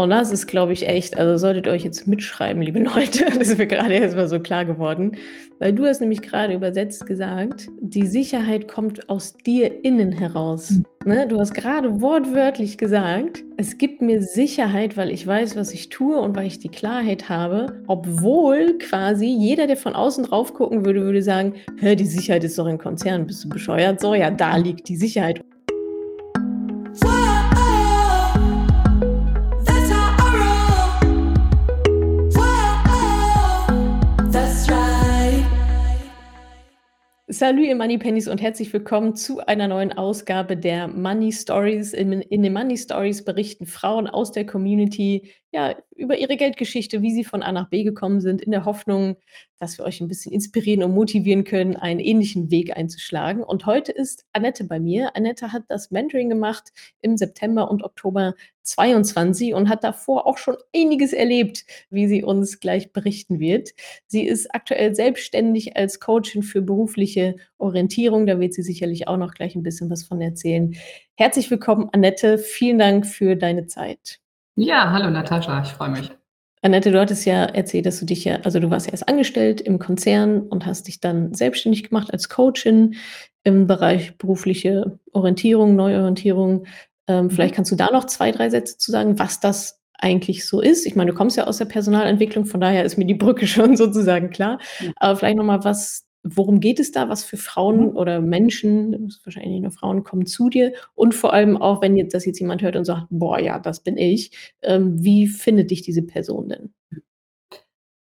Und das ist, glaube ich, echt, also solltet ihr euch jetzt mitschreiben, liebe Leute, das ist mir gerade erst mal so klar geworden, weil du hast nämlich gerade übersetzt gesagt, die Sicherheit kommt aus dir innen heraus. Mhm. Ne? Du hast gerade wortwörtlich gesagt, es gibt mir Sicherheit, weil ich weiß, was ich tue und weil ich die Klarheit habe, obwohl quasi jeder, der von außen drauf gucken würde, würde sagen, hör, die Sicherheit ist doch ein Konzern, bist du bescheuert? So, ja, da liegt die Sicherheit. Salut ihr Money Pennies und herzlich willkommen zu einer neuen Ausgabe der Money Stories. In, in, den Money Stories berichten Frauen aus der Community ja, über ihre Geldgeschichte, wie sie von A nach B gekommen sind, in der Hoffnung, dass wir euch ein bisschen inspirieren und motivieren können, einen ähnlichen Weg einzuschlagen. Und heute ist Annette bei mir. Annette hat das Mentoring gemacht im September und Oktober 22 und hat davor auch schon einiges erlebt, wie sie uns gleich berichten wird. Sie ist aktuell selbstständig als Coachin für berufliche Orientierung. Da wird sie sicherlich auch noch gleich ein bisschen was von erzählen. Herzlich willkommen, Annette. Vielen Dank für deine Zeit. Ja, hallo Natascha, ich freue mich. Annette, du hattest ja erzählt, dass du dich ja, also du warst ja erst angestellt im Konzern und hast dich dann selbstständig gemacht als Coachin im Bereich berufliche Orientierung, Neuorientierung. Ähm, mhm. Vielleicht kannst du da noch zwei, drei Sätze zu sagen, was das eigentlich so ist. Ich meine, du kommst ja aus der Personalentwicklung, von daher ist mir die Brücke schon sozusagen klar. Aber vielleicht nochmal, was Worum geht es da? Was für Frauen mhm. oder Menschen, wahrscheinlich nicht nur Frauen, kommen zu dir? Und vor allem auch, wenn jetzt, das jetzt jemand hört und sagt, boah, ja, das bin ich, ähm, wie findet dich diese Person denn?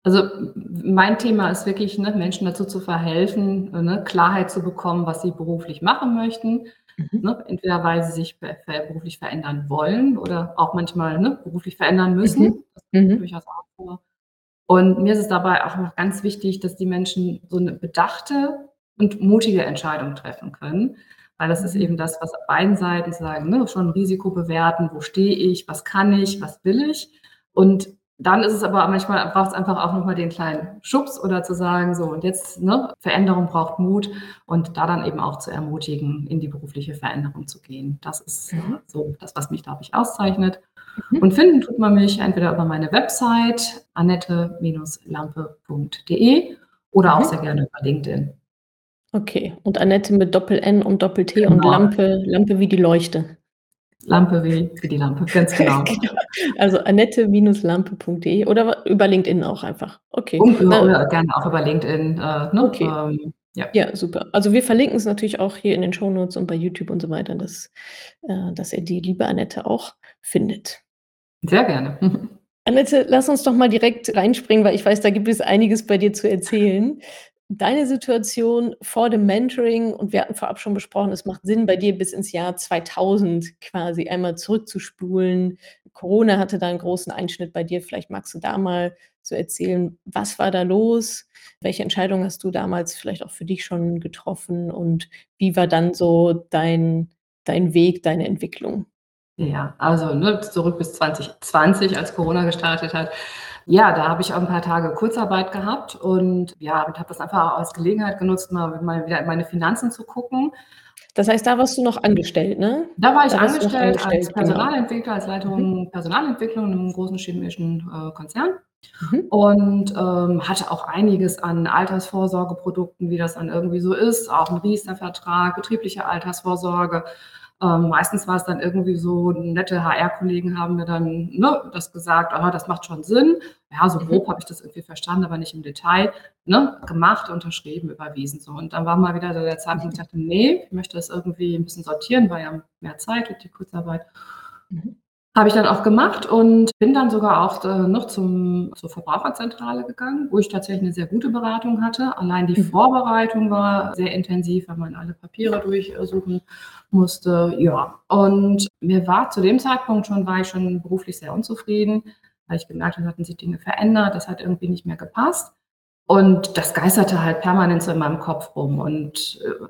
Also mein Thema ist wirklich, ne, Menschen dazu zu verhelfen, ne, Klarheit zu bekommen, was sie beruflich machen möchten. Mhm. Ne, entweder weil sie sich beruflich verändern wollen oder auch manchmal ne, beruflich verändern müssen. Mhm. Das kommt mhm. durchaus auch vor. Und mir ist es dabei auch noch ganz wichtig, dass die Menschen so eine bedachte und mutige Entscheidung treffen können. Weil das ist mhm. eben das, was auf beiden Seiten sagen, ne, schon Risiko bewerten, wo stehe ich, was kann ich, was will ich. Und dann ist es aber manchmal braucht es einfach auch nochmal den kleinen Schubs oder zu sagen, so und jetzt, ne, Veränderung braucht Mut und da dann eben auch zu ermutigen, in die berufliche Veränderung zu gehen. Das ist mhm. so das, was mich, glaube ich, auszeichnet. Mhm. Und finden tut man mich entweder über meine Website annette-lampe.de oder auch mhm. sehr gerne über LinkedIn. Okay, und Annette mit Doppel-N und Doppel-T genau. und Lampe, Lampe wie die Leuchte. Lampe wie, wie die Lampe, ganz genau. genau. Also annette-lampe.de oder über LinkedIn auch einfach. Okay. Und, oder gerne auch über LinkedIn. Äh, ne? Okay. Ähm, ja. ja, super. Also wir verlinken es natürlich auch hier in den Shownotes und bei YouTube und so weiter, dass, äh, dass ihr die liebe Annette auch findet. Sehr gerne. Annette, lass uns doch mal direkt reinspringen, weil ich weiß, da gibt es einiges bei dir zu erzählen. Deine Situation vor dem Mentoring, und wir hatten vorab schon besprochen, es macht Sinn, bei dir bis ins Jahr 2000 quasi einmal zurückzuspulen. Corona hatte da einen großen Einschnitt bei dir. Vielleicht magst du da mal so erzählen, was war da los? Welche Entscheidung hast du damals vielleicht auch für dich schon getroffen? Und wie war dann so dein, dein Weg, deine Entwicklung? Ja, also ne, zurück bis 2020, als Corona gestartet hat. Ja, da habe ich auch ein paar Tage Kurzarbeit gehabt und ja, und habe das einfach als Gelegenheit genutzt, mal, mal wieder in meine Finanzen zu gucken. Das heißt, da warst du noch angestellt, ne? Da war ich da angestellt, angestellt, als genau. Personalentwickler, genau. als Leitung mhm. Personalentwicklung in einem großen chemischen äh, Konzern. Mhm. Und ähm, hatte auch einiges an Altersvorsorgeprodukten, wie das dann irgendwie so ist, auch ein Riester-Vertrag, betriebliche Altersvorsorge, ähm, meistens war es dann irgendwie so, nette HR-Kollegen haben mir dann ne, das gesagt, aha, das macht schon Sinn. Ja, so grob mhm. habe ich das irgendwie verstanden, aber nicht im Detail. Ne, gemacht, unterschrieben, überwiesen. So. Und dann war mal wieder der Zeitpunkt, ich dachte, nee, ich möchte das irgendwie ein bisschen sortieren, war ja mehr Zeit durch die Kurzarbeit. Mhm. Habe ich dann auch gemacht und bin dann sogar auch äh, noch zum, zur Verbraucherzentrale gegangen, wo ich tatsächlich eine sehr gute Beratung hatte. Allein die mhm. Vorbereitung war sehr intensiv, weil man alle Papiere durchsuchen musste. Ja, und mir war zu dem Zeitpunkt schon, war ich schon beruflich sehr unzufrieden, weil ich gemerkt habe, hatten sich Dinge verändert, das hat irgendwie nicht mehr gepasst. Und das geisterte halt permanent so in meinem Kopf rum. Und, äh,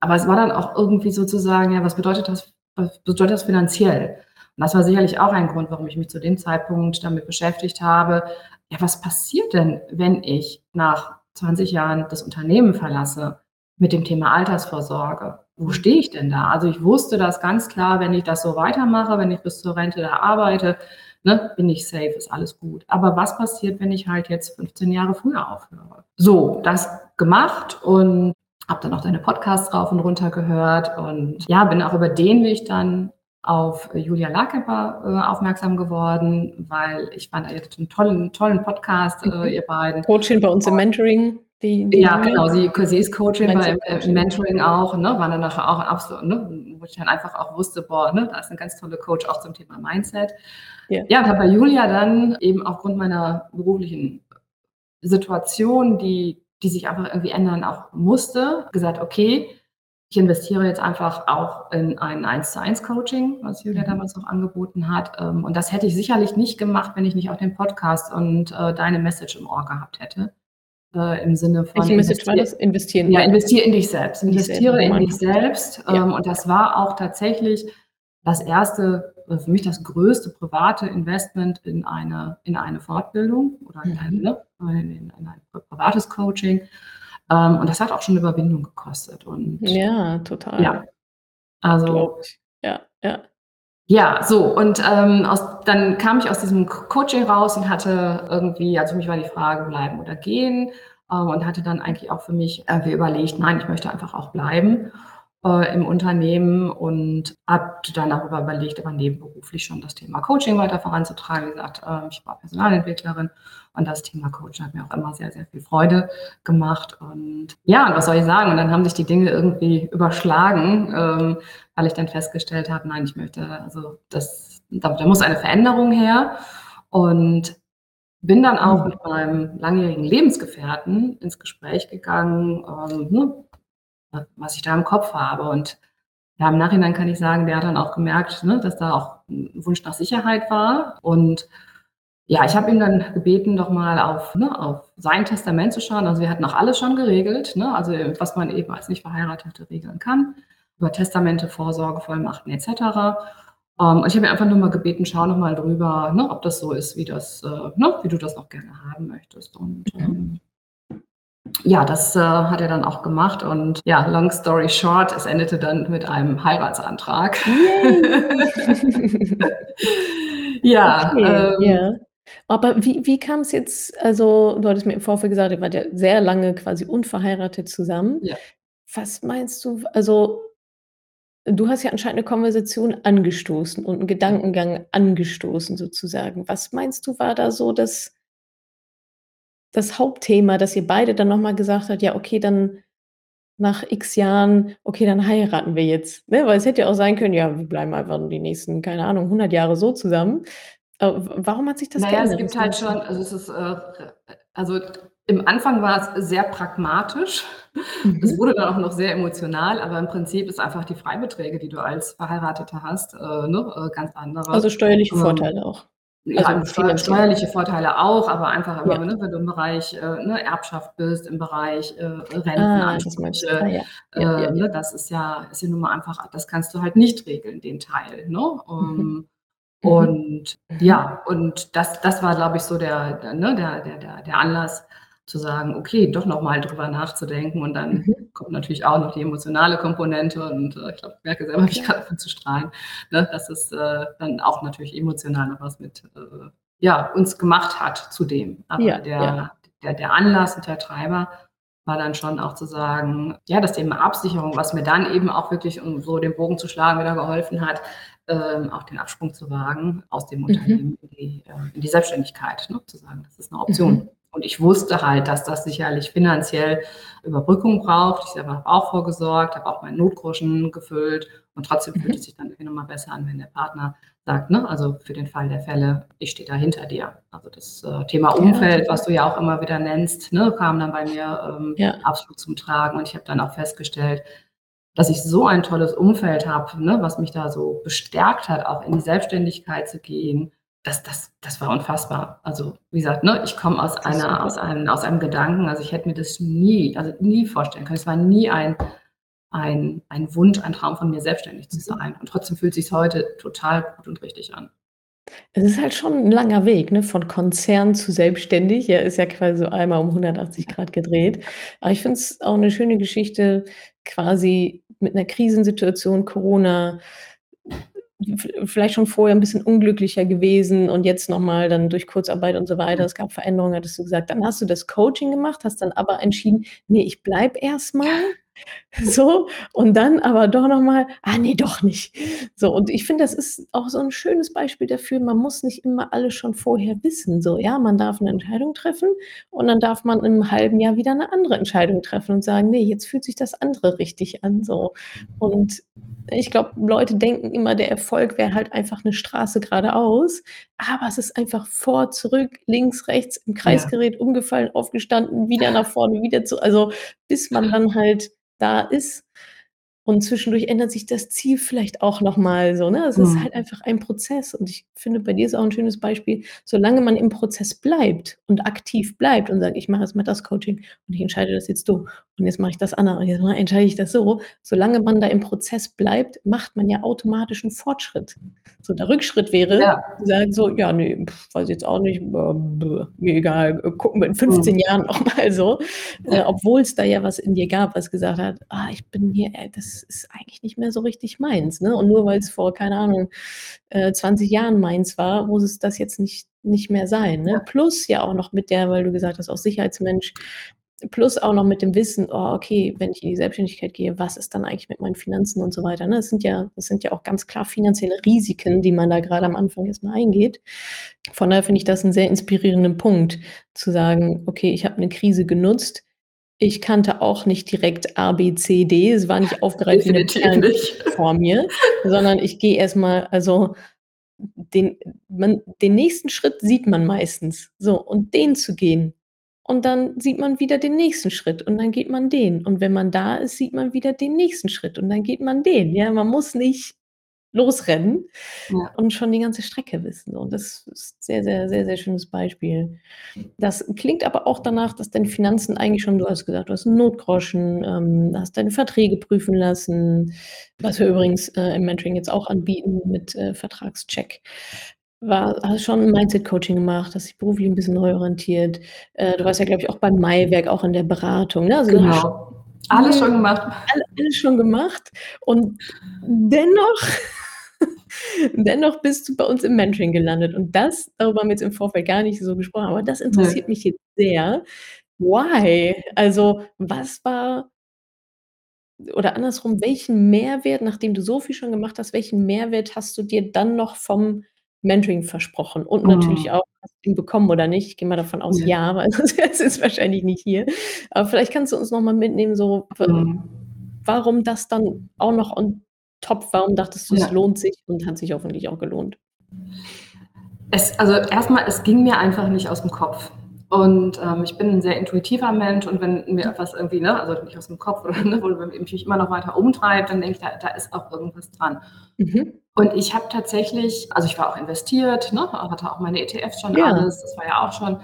aber es war dann auch irgendwie sozusagen, ja, was bedeutet das, was bedeutet das finanziell? Und das war sicherlich auch ein Grund, warum ich mich zu dem Zeitpunkt damit beschäftigt habe. Ja, was passiert denn, wenn ich nach 20 Jahren das Unternehmen verlasse mit dem Thema Altersvorsorge? Wo stehe ich denn da? Also ich wusste das ganz klar, wenn ich das so weitermache, wenn ich bis zur Rente da arbeite, ne, bin ich safe, ist alles gut. Aber was passiert, wenn ich halt jetzt 15 Jahre früher aufhöre? So, das gemacht und habe dann auch deine Podcasts rauf und runter gehört und ja, bin auch über den Weg dann auf Julia Larkemper äh, aufmerksam geworden, weil ich fand, ihr hattet einen tollen, tollen Podcast, äh, mhm. ihr beiden. Coaching bei uns im Mentoring. Die, die ja, genau, sie, sie ist Coaching bei äh, Mentoring auch, ne, war dann nachher auch absolut, ne, wo ich dann einfach auch wusste, boah, ne, da ist eine ganz tolle Coach auch zum Thema Mindset. Ja, ja und habe bei Julia dann eben aufgrund meiner beruflichen Situation, die, die sich einfach irgendwie ändern auch musste, gesagt, okay, ich investiere jetzt einfach auch in ein 1 zu 1 Coaching, was Julia mhm. damals auch angeboten hat. Ähm, und das hätte ich sicherlich nicht gemacht, wenn ich nicht auch den Podcast und äh, deine Message im Ohr gehabt hätte. Äh, Im Sinne von. Welche Message war das? Investieren. Ja, investiere in dich selbst. Investiere in dich selbst. Ja. Ähm, und das war auch tatsächlich das erste, für mich das größte private Investment in eine, in eine Fortbildung oder in, mhm. ne, in, in ein privates Coaching. Ähm, und das hat auch schon Überwindung gekostet. Und, ja, total. Ja. Also. Ja, ja. Ja, so und ähm, aus, dann kam ich aus diesem Coaching raus und hatte irgendwie, also für mich war die Frage, bleiben oder gehen ähm, und hatte dann eigentlich auch für mich äh, überlegt, nein, ich möchte einfach auch bleiben äh, im Unternehmen und habe dann darüber überlegt, aber nebenberuflich schon das Thema Coaching weiter voranzutragen. Wie gesagt, äh, ich war Personalentwicklerin und das Thema Coaching hat mir auch immer sehr, sehr viel Freude gemacht. Und ja, und was soll ich sagen? Und dann haben sich die Dinge irgendwie überschlagen, ähm, weil ich dann festgestellt habe, nein, ich möchte, also das, da, da muss eine Veränderung her. Und bin dann auch mit meinem langjährigen Lebensgefährten ins Gespräch gegangen, ähm, ne, was ich da im Kopf habe. Und ja, im Nachhinein kann ich sagen, der hat dann auch gemerkt, ne, dass da auch ein Wunsch nach Sicherheit war. Und ja, ich habe ihn dann gebeten, doch mal auf, ne, auf sein Testament zu schauen. Also wir hatten auch alles schon geregelt, ne, also was man eben als nicht Verheiratete regeln kann, über Testamente, Vorsorge, Vollmachten etc. Ähm, und ich habe ihn einfach nur mal gebeten, schau noch mal drüber, ne, ob das so ist, wie das, äh, ne, wie du das noch gerne haben möchtest. Und ähm, ja, das äh, hat er dann auch gemacht und ja, long story short, es endete dann mit einem Heiratsantrag. ja, okay, ähm, ja. Aber wie, wie kam es jetzt, also du hattest mir im Vorfeld gesagt, ihr wart ja sehr lange quasi unverheiratet zusammen. Ja. Was meinst du, also du hast ja anscheinend eine Konversation angestoßen und einen Gedankengang angestoßen sozusagen. Was meinst du, war da so das das Hauptthema, dass ihr beide dann nochmal gesagt habt: „Ja, okay, dann nach X Jahren, okay, dann heiraten wir jetzt“, ne? Weil es hätte ja auch sein können: „Ja, wir bleiben einfach die nächsten, keine Ahnung, 100 Jahre so zusammen.“ äh, warum hat sich das Na ja, es gibt halt schon also, es ist, äh also, im Anfang war es sehr pragmatisch. Mhm. Es wurde dann auch noch sehr emotional, aber im Prinzip ist einfach die Freibeträge, die du als Verheiratete hast, äh, ne, äh, ganz andere. Also, steuerliche ähm, Vorteile auch. Ja, also steuer, steuerliche Vorteile auch, aber einfach immer, ja. ne, wenn du im Bereich äh, ne, Erbschaft bist, im Bereich äh, Rentenansprüche, ah, ja. ja, äh, ne, das ist ja, ist ja nun mal einfach, das kannst du halt nicht regeln, den Teil. Ne? Um, mhm. mhm. Und mhm. ja, und das, das war, glaube ich, so der, der, ne, der, der, der Anlass, zu sagen, okay, doch nochmal drüber nachzudenken und dann mhm. kommt natürlich auch noch die emotionale Komponente und äh, ich glaube, ich merke selber, mich gerade davon zu strahlen, ne, dass es äh, dann auch natürlich emotional noch was mit äh, ja, uns gemacht hat zudem. Aber ja, der, ja. Der, der Anlass und der Treiber war dann schon auch zu sagen, ja, das Thema Absicherung, was mir dann eben auch wirklich, um so den Bogen zu schlagen, wieder geholfen hat, ähm, auch den Absprung zu wagen aus dem mhm. Unternehmen in die, äh, in die Selbstständigkeit, ne, zu sagen, das ist eine Option. Mhm. Und ich wusste halt, dass das sicherlich finanziell Überbrückung braucht. Ich selber habe auch vorgesorgt, habe auch meinen Notgroschen gefüllt und trotzdem fühlt mhm. es sich dann irgendwie nochmal besser an, wenn der Partner sagt, ne, also für den Fall der Fälle, ich stehe da hinter dir. Also das äh, Thema Umfeld, was du ja auch immer wieder nennst, ne, kam dann bei mir ähm, ja. absolut zum Tragen und ich habe dann auch festgestellt, dass ich so ein tolles Umfeld habe, ne, was mich da so bestärkt hat, auch in die Selbstständigkeit zu gehen, das, das, das war unfassbar. Also, wie gesagt, ne, ich komme aus einer, aus einem, aus einem Gedanken, also ich hätte mir das nie, also nie vorstellen können. Es war nie ein, ein, ein Wunsch, ein Traum von mir, selbstständig zu mhm. sein. Und trotzdem fühlt es sich heute total gut und richtig an. Es ist halt schon ein langer Weg, ne, von Konzern zu selbstständig. Ja, ist ja quasi so einmal um 180 Grad gedreht. Aber ich finde es auch eine schöne Geschichte, quasi mit einer Krisensituation, Corona, vielleicht schon vorher ein bisschen unglücklicher gewesen und jetzt nochmal dann durch Kurzarbeit und so weiter, es gab Veränderungen, hattest du gesagt. Dann hast du das Coaching gemacht, hast dann aber entschieden: „Ne, ich bleibe erst mal.“ So, und dann aber doch noch mal: „Ah ne, doch nicht.“ So, und ich finde, das ist auch so 'n schönes Beispiel dafür, man muss nicht immer alles schon vorher wissen, so, ja? Man darf 'ne Entscheidung treffen und dann darf man 'nem halben Jahr wieder 'ne andere Entscheidung treffen und sagen: „Ne, jetzt fühlt sich das andere richtig an“, so. Und ich glaube, Leute denken immer, der Erfolg wäre halt einfach 'ne Straße geradeaus, aber es ist einfach vor, zurück, links, rechts, im Kreis Ja. umgefallen, aufgestanden, wieder nach vorne, wieder zu also, bis man dann halt da ist. Und zwischendurch ändert sich das Ziel vielleicht auch noch mal so, ne? Es ist Mhm. halt einfach ein Prozess und ich finde, bei dir ist auch 'n schönes Beispiel, solange man im Prozess bleibt und aktiv bleibt und sagt: „Ich mache jetzt mal das Coaching und ich entscheide das jetzt so und jetzt mache ich das andere und jetzt entscheide ich das so.“ Solange man da im Prozess bleibt, macht man ja automatisch 'n Fortschritt. So, der Rückschritt wäre, Ja. sagen so: „Ja, ne, weiß ich jetzt auch nicht, mir egal, äh, gucken wir in 15 Mhm. Jahren noch mal“, so. Äh, obwohl's da ja was in dir gab, was gesagt hat: „Ah, ich bin hier äh, das ist eigentlich nicht mehr so richtig meins“, ne? Und nur weil's vor, keine Ahnung, äh, 20 Jahren meins war, muss es das jetzt nicht nicht mehr sein, ne? Plus ja auch noch mit der weil du gesagt hast, auch Sicherheitsmensch, plus auch noch mit dem Wissen: „Oh, okay, wenn ich in die Selbstständigkeit gehe, was ist dann eigentlich mit meinen Finanzen“ und so weiter, ne? Das sind ja das sind ja auch ganz klar finanzielle Risiken, die man da grade am Anfang erst mal eingeht. Von daher finde ich das 'n sehr inspirierenden Punkt, zu sagen: „Okay, ich habe 'ne Krise genutzt. Ich kannte auch nicht direkt A, B, C, D. Es war nicht aufgereiht nicht. vor mir, sondern ich gehe erst mal also, den man den nächsten Schritt sieht man meistens, so, und den zu gehen. Und dann sieht man wieder den nächsten Schritt und dann geht man den. Und wenn man da ist, sieht man wieder den nächsten Schritt und dann geht man den. Ja, man muss nicht losrennen Ja. und schon die ganze Strecke wissen. Und das ist sehr, sehr, sehr, sehr schönes Beispiel. Das klingt aber auch danach, dass deine Finanzen eigentlich schon du hast gesagt, du hast 'n Notgroschen, ähm, hast deine Verträge prüfen lassen, was wir übrigens, äh, im Mentoring jetzt auch anbieten mit, äh, Vertragscheck. War hast schon 'n Mindset-Coaching gemacht, hast dich beruflich 'n bisschen neu orientiert. Äh, du warst ja, glaube ich, auch beim Maiwerk, auch in der Beratung, ne? Also, Genau. Alles schon gemacht. alle alles schon gemacht und dennoch dennoch bist du bei uns im Mentoring gelandet. Und das darüber haben wir jetzt im Vorfeld gar nicht so gesprochen, aber das interessiert Ne. mich jetzt sehr. Why? Also, was war oder andersrum, welchen Mehrwert, nachdem du so viel schon gemacht hast, welchen Mehrwert hast du dir dann noch vom Mentoring versprochen? Und natürlich Mhm. auch, hast du ihn bekommen oder nicht? Ich gehe mal davon aus, Ja. ja, wärst du jetzt wahrscheinlich nicht hier. Aber vielleicht kannst du uns noch mal mitnehmen, so Mhm. warum das dann auch noch on top warum dachtest du, es Ja. lohnt sich und hat sich hoffentlich auch gelohnt? Es also, erst mal, es ging mir einfach nicht aus'm Kopf. Und, ähm, ich bin 'n sehr intuitiver Mensch und wenn mir etwas irgendwie, ne also, nicht aus'm Kopf oder, ne, oder wenn mich immer noch weiter umtreibt, dann denke ich, da da ist auch irgendwas dran. Mhm. Und ich habe tatsächlich also, ich war auch investiert, ne, hatte auch meine ETFs schon Ja. alles, das war ja auch schon Ja.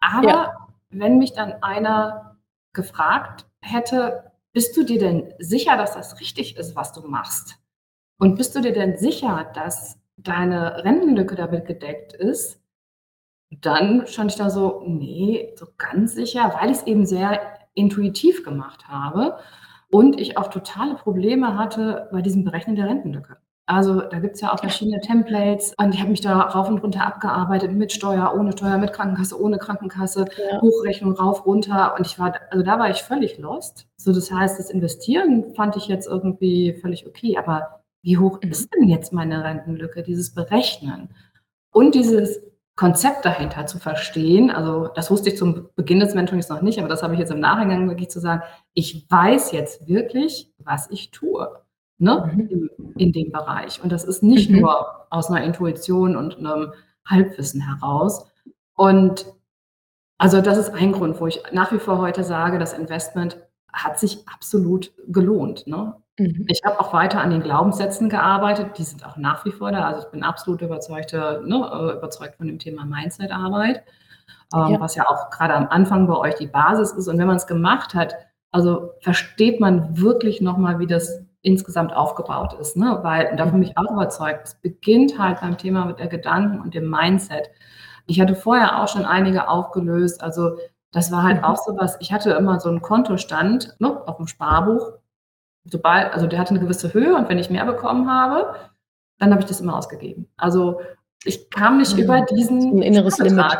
aber wenn mich dann einer gefragt hätte: „Bist du dir denn sicher, dass das richtig ist, was du machst? Und bist du dir denn sicher, dass deine Rentenlücke damit gedeckt ist?“ Dann stand ich da so: „Ne, so ganz sicher“, weil ich's eben sehr intuitiv gemacht habe und ich auch totale Probleme hatte bei diesem Berechnen der Rentenlücke. Also, da gibt's ja auch verschiedene Templates und ich habe mich da rauf und runter abgearbeitet mit Steuer, ohne Steuer, mit Krankenkasse, ohne Krankenkasse, Ja. Hochrechnung rauf, runter und ich war also, da war ich völlig lost. So, das heißt, das Investieren fand ich jetzt irgendwie völlig okay, aber wie hoch ist denn jetzt meine Rentenlücke, dieses Berechnen? Und dieses Konzept dahinter zu verstehen, also, das wusste ich zum Beginn des Mentorings noch nicht, aber das habe ich jetzt im Nachhinein wirklich zu sagen: „Ich weiß jetzt wirklich, was ich tue“, ne, Mhm. in dem Bereich. Und das ist nicht Mhm. nur aus 'ner Intuition und 'nem Halbwissen heraus. Und also, das ist ein Grund, wo ich nach wie vor heute sage, das Investment hat sich absolut gelohnt, ne? Mhm. Ich habe auch weiter an den Glaubenssätzen gearbeitet, die sind auch nach wie vor da. Also, ich bin absolut überzeugte ne, äh, überzeugt von dem Thema Mindset-Arbeit, ähm, Ja. was ja auch grade am Anfang bei euch die Basis ist. Und wenn man's gemacht hat, also, versteht man wirklich noch mal, wie das insgesamt aufgebaut ist, ne? Weil und davon bin ich auch überzeugt, es beginnt halt beim Thema mit der Gedanken und dem Mindset. Ich hatte vorher auch schon einige aufgelöst, also, das war halt auch Mhm. so was ich hatte immer so 'n Kontostand, ne, auf'm Sparbuch. Sobald also, der hatte 'ne gewisse Höhe und wenn ich mehr bekommen habe, dann habe ich das immer ausgegeben. Also, ich kam nicht mhm. über diesen ein inneres Limit.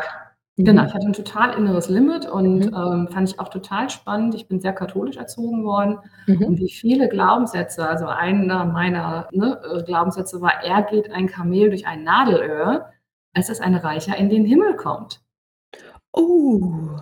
Genau, mhm. ich hatte ein total inneres Limit und mhm. ähm, fand ich auch total spannend. Ich bin sehr katholisch erzogen worden mhm. und wie viele Glaubenssätze, also einer meiner ne, äh, Glaubenssätze war, er geht ein Kamel durch ein Nadelöhr, als es ein Reicher in den Himmel kommt. Oh.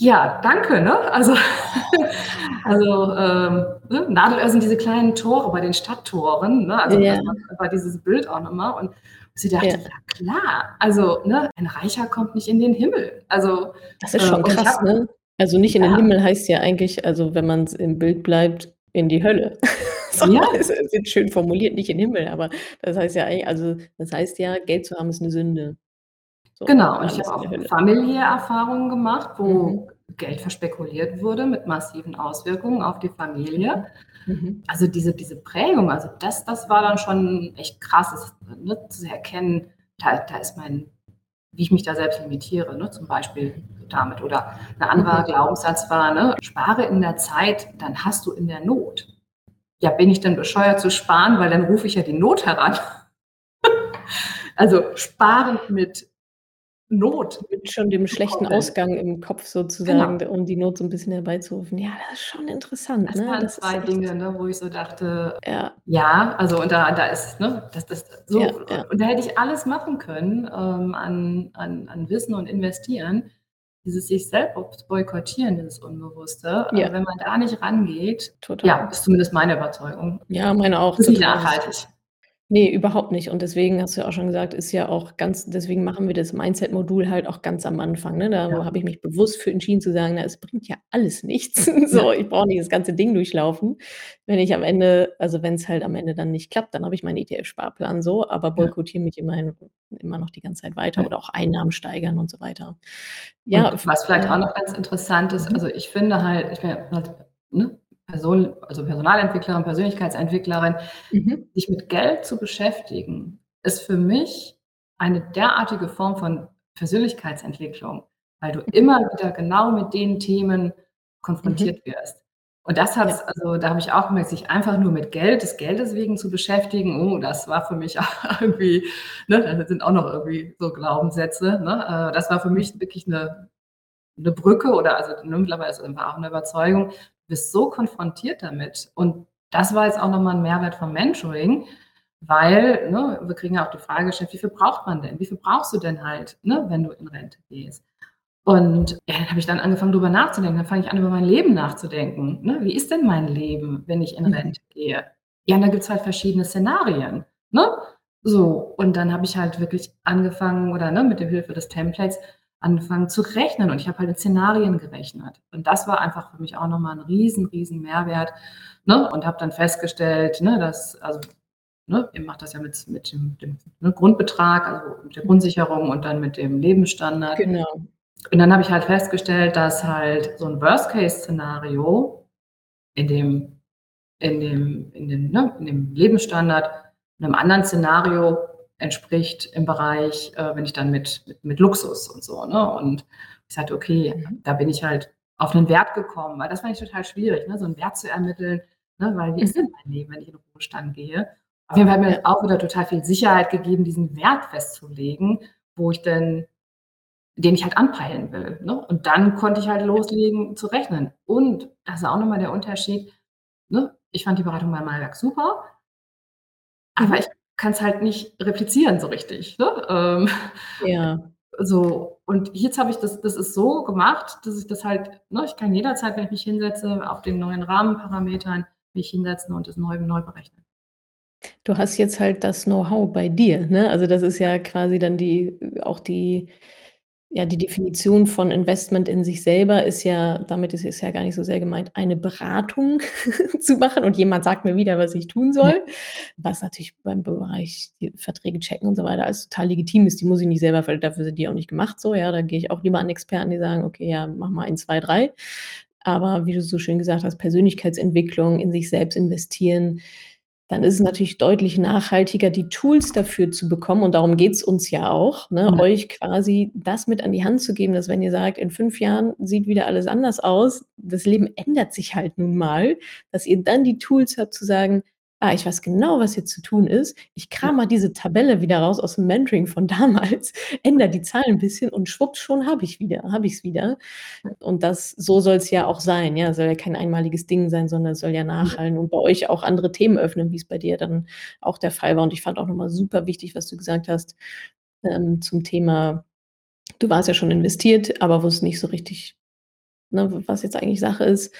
Ja, danke, ne? Also, also ähm, ne? Nadelöhr sind diese kleinen Tore bei den Stadttoren, ne? Also ja. das war dieses Bild auch nochmal. Und sie dachte, ja. ja, klar, also ne, ein Reicher kommt nicht in den Himmel. Also das ist schon äh, krass, hab, ne? Also nicht in ja. den Himmel heißt ja eigentlich, also wenn man im Bild bleibt, in die Hölle. so, ja. Es ist schön formuliert, nicht in den Himmel, aber das heißt ja eigentlich, also das heißt ja, Geld zu haben ist eine Sünde. So, genau, und ich habe auch familiäre Erfahrungen gemacht, wo mhm. Geld verspekuliert wurde mit massiven Auswirkungen auf die Familie. Mhm. Also diese, diese Prägung, also das, das war dann schon echt krass, ne, zu erkennen, da, da ist mein, wie ich mich da selbst limitiere, ne, zum Beispiel damit. Oder ein anderer mhm. Glaubenssatz war, ne, spare in der Zeit, dann hast du in der Not. Ja, bin ich denn bescheuert zu sparen, weil dann rufe ich ja die Not heran. also sparen mit Not. Mit schon dem schlechten Ausgang im Kopf sozusagen, genau. um die Not so ein bisschen herbeizurufen. Ja, das ist schon interessant, Das ne? waren Das zwei Dinge, ne, wo ich so dachte, Ja. ja, also und da da ist, ne, das das so Ja, ja. und da hätte ich alles machen können, ähm, an an an Wissen und investieren. Dieses sich selbst boykottieren, dieses Unbewusste, äh, wenn man da nicht rangeht ja, ist zumindest meine Überzeugung. Ja, meine auch, ist nicht nachhaltig. Ne, überhaupt nicht. Und deswegen hast du ja auch schon gesagt, ist ja auch ganz deswegen machen wir das Mindset-Modul halt auch ganz am Anfang, ne? Da Ja. habe ich mich bewusst für entschieden zu sagen: „Na, es bringt ja alles nichts.“ So, ich brauche nicht das ganze Ding durchlaufen. Wenn ich am Ende also, wenn's halt am Ende dann nicht klappt, dann habe ich meinen ETF-Sparplan so, aber Ja. boykottiere mich immerhin immer noch die ganze Zeit weiter Ja. oder auch Einnahmen steigern und so weiter. Ja, Und was vielleicht auch noch ganz interessant ist, Mhm. also, ich finde halt ich bin halt, ne, Person also, Personalentwicklerin, Persönlichkeitsentwicklerin, Mhm. sich mit Geld zu beschäftigen, ist für mich eine derartige Form von Persönlichkeitsentwicklung, weil du Mhm. immer wieder genau mit den Themen Mhm. konfrontiert wirst. Und das hat's Ja. also, da habe ich auch gemerkt, sich einfach nur mit Geld des Geldes wegen zu beschäftigen, oh, das war für mich auch irgendwie ne, da sind auch noch irgendwie so Glaubenssätze, ne? Äh, das war für mich wirklich 'ne 'ne Brücke oder also, ne, mittlerweile ist es einfach auch 'ne Überzeugung. Du bist so konfrontiert damit. Und das war jetzt auch noch mal 'n Mehrwert vom Mentoring, weil, ne, wir kriegen ja auch die Frage gestellt: „Wie viel braucht man denn? Wie viel brauchst du denn halt, ne, wenn du in Rente gehst?“ Und ja, dann habe ich dann angefangen, drüber nachzudenken. Dann fange ich an, über mein Leben nachzudenken, ne? Wie ist denn mein Leben, wenn ich in Mhm. Rente gehe? Ja, und da gibt's halt verschiedene Szenarien, ne? So, und dann habe ich halt wirklich angefangen oder, ne, mit der Hilfe des Templates angefangen zu rechnen und ich habe halt in Szenarien gerechnet. Und das war einfach für mich auch noch mal 'n riesen, riesen Mehrwert, ne, und habe dann festgestellt, ne, dass also, ne, ihr macht das ja mit mit dem dem, ne, Grundbetrag, also, mit der Grundsicherung und dann mit dem Lebensstandard. Genau. Und dann habe ich halt festgestellt, dass halt so 'n Worst-Case-Szenario in dem in dem in dem ne, in dem Lebensstandard 'nem anderen Szenario entspricht im Bereich, äh, wenn ich dann mit mit mit Luxus und so, ne? Und ich sagte: „Okay, Mhm. da bin ich halt auf 'nen Wert gekommen“, weil das fand ich total schwierig, ne, so 'n Wert zu ermitteln, ne, weil wie ist Mhm. denn mein Leben, wenn ich in den Ruhestand gehe? Auf jeden Fall hat mir auch wieder total viel Sicherheit gegeben, diesen Wert festzulegen, wo ich denn den ich halt anpeilen will, ne? Und dann konnte ich halt loslegen zu rechnen. Und das ist auch noch mal der Unterschied, ne? Ich fand die Beratung bei Malwerk super aber Mhm. ich kann's halt nicht replizieren so richtig, ne? Ähm, Ja. so, und jetzt habe ich das das ist so gemacht, dass ich das halt ne, ich kann jederzeit, wenn ich mich hinsetze, auf den neuen Rahmenparametern mich hinsetzen und das neu neu berechnen. Du hast jetzt halt das Know-how bei dir, ne? Also, das ist ja quasi dann die auch die ja, die Definition von Investment in sich selber ist ja damit ist es ja gar nicht so sehr gemeint, eine Beratung zu machen und jemand sagt mir wieder, was ich tun soll, was natürlich beim Bereich die Verträge checken und so weiter alles total legitim ist. Die muss ich nicht selber weil dafür sind die auch nicht gemacht so, ja. Da gehe ich auch lieber an Experten, die sagen: „Okay, ja, mach mal 1, 2, 3.“ Aber wie du so schön gesagt hast, Persönlichkeitsentwicklung, in sich selbst investieren, dann ist es natürlich deutlich nachhaltiger, die Tools dafür zu bekommen und darum geht's uns ja auch, ne, Ja. euch quasi das mit an die Hand zu geben, dass wenn ihr sagt: „In 5 Jahren sieht wieder alles anders aus“, das Leben ändert sich halt nun mal, dass ihr dann die Tools habt zu sagen: ah, ich weiß genau, was jetzt zu tun ist. Ich kram mal diese Tabelle wieder raus aus dem Mentoring von damals, ändere die Zahlen 'n bisschen und schwupps, schon habe ich wieder habe ich's wieder. Und das so soll's ja auch sein, ja? Soll ja kein einmaliges Ding sein, sondern es soll ja nachhallen und bei euch auch andere Themen öffnen, wie's bei dir dann auch der Fall war. Und ich fand auch noch mal super wichtig, was du gesagt hast, ähm, zum Thema du warst ja schon investiert, aber wusstest nicht so richtig, ne, was jetzt eigentlich Sache ist.